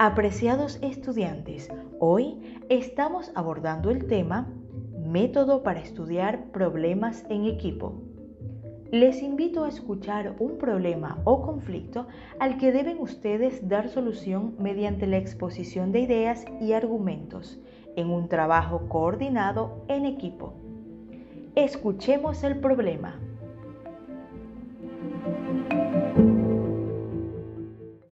Apreciados estudiantes, hoy estamos abordando el tema Método para estudiar problemas en equipo. Les invito a escuchar un problema o conflicto al que deben ustedes dar solución mediante la exposición de ideas y argumentos en un trabajo coordinado en equipo. Escuchemos el problema.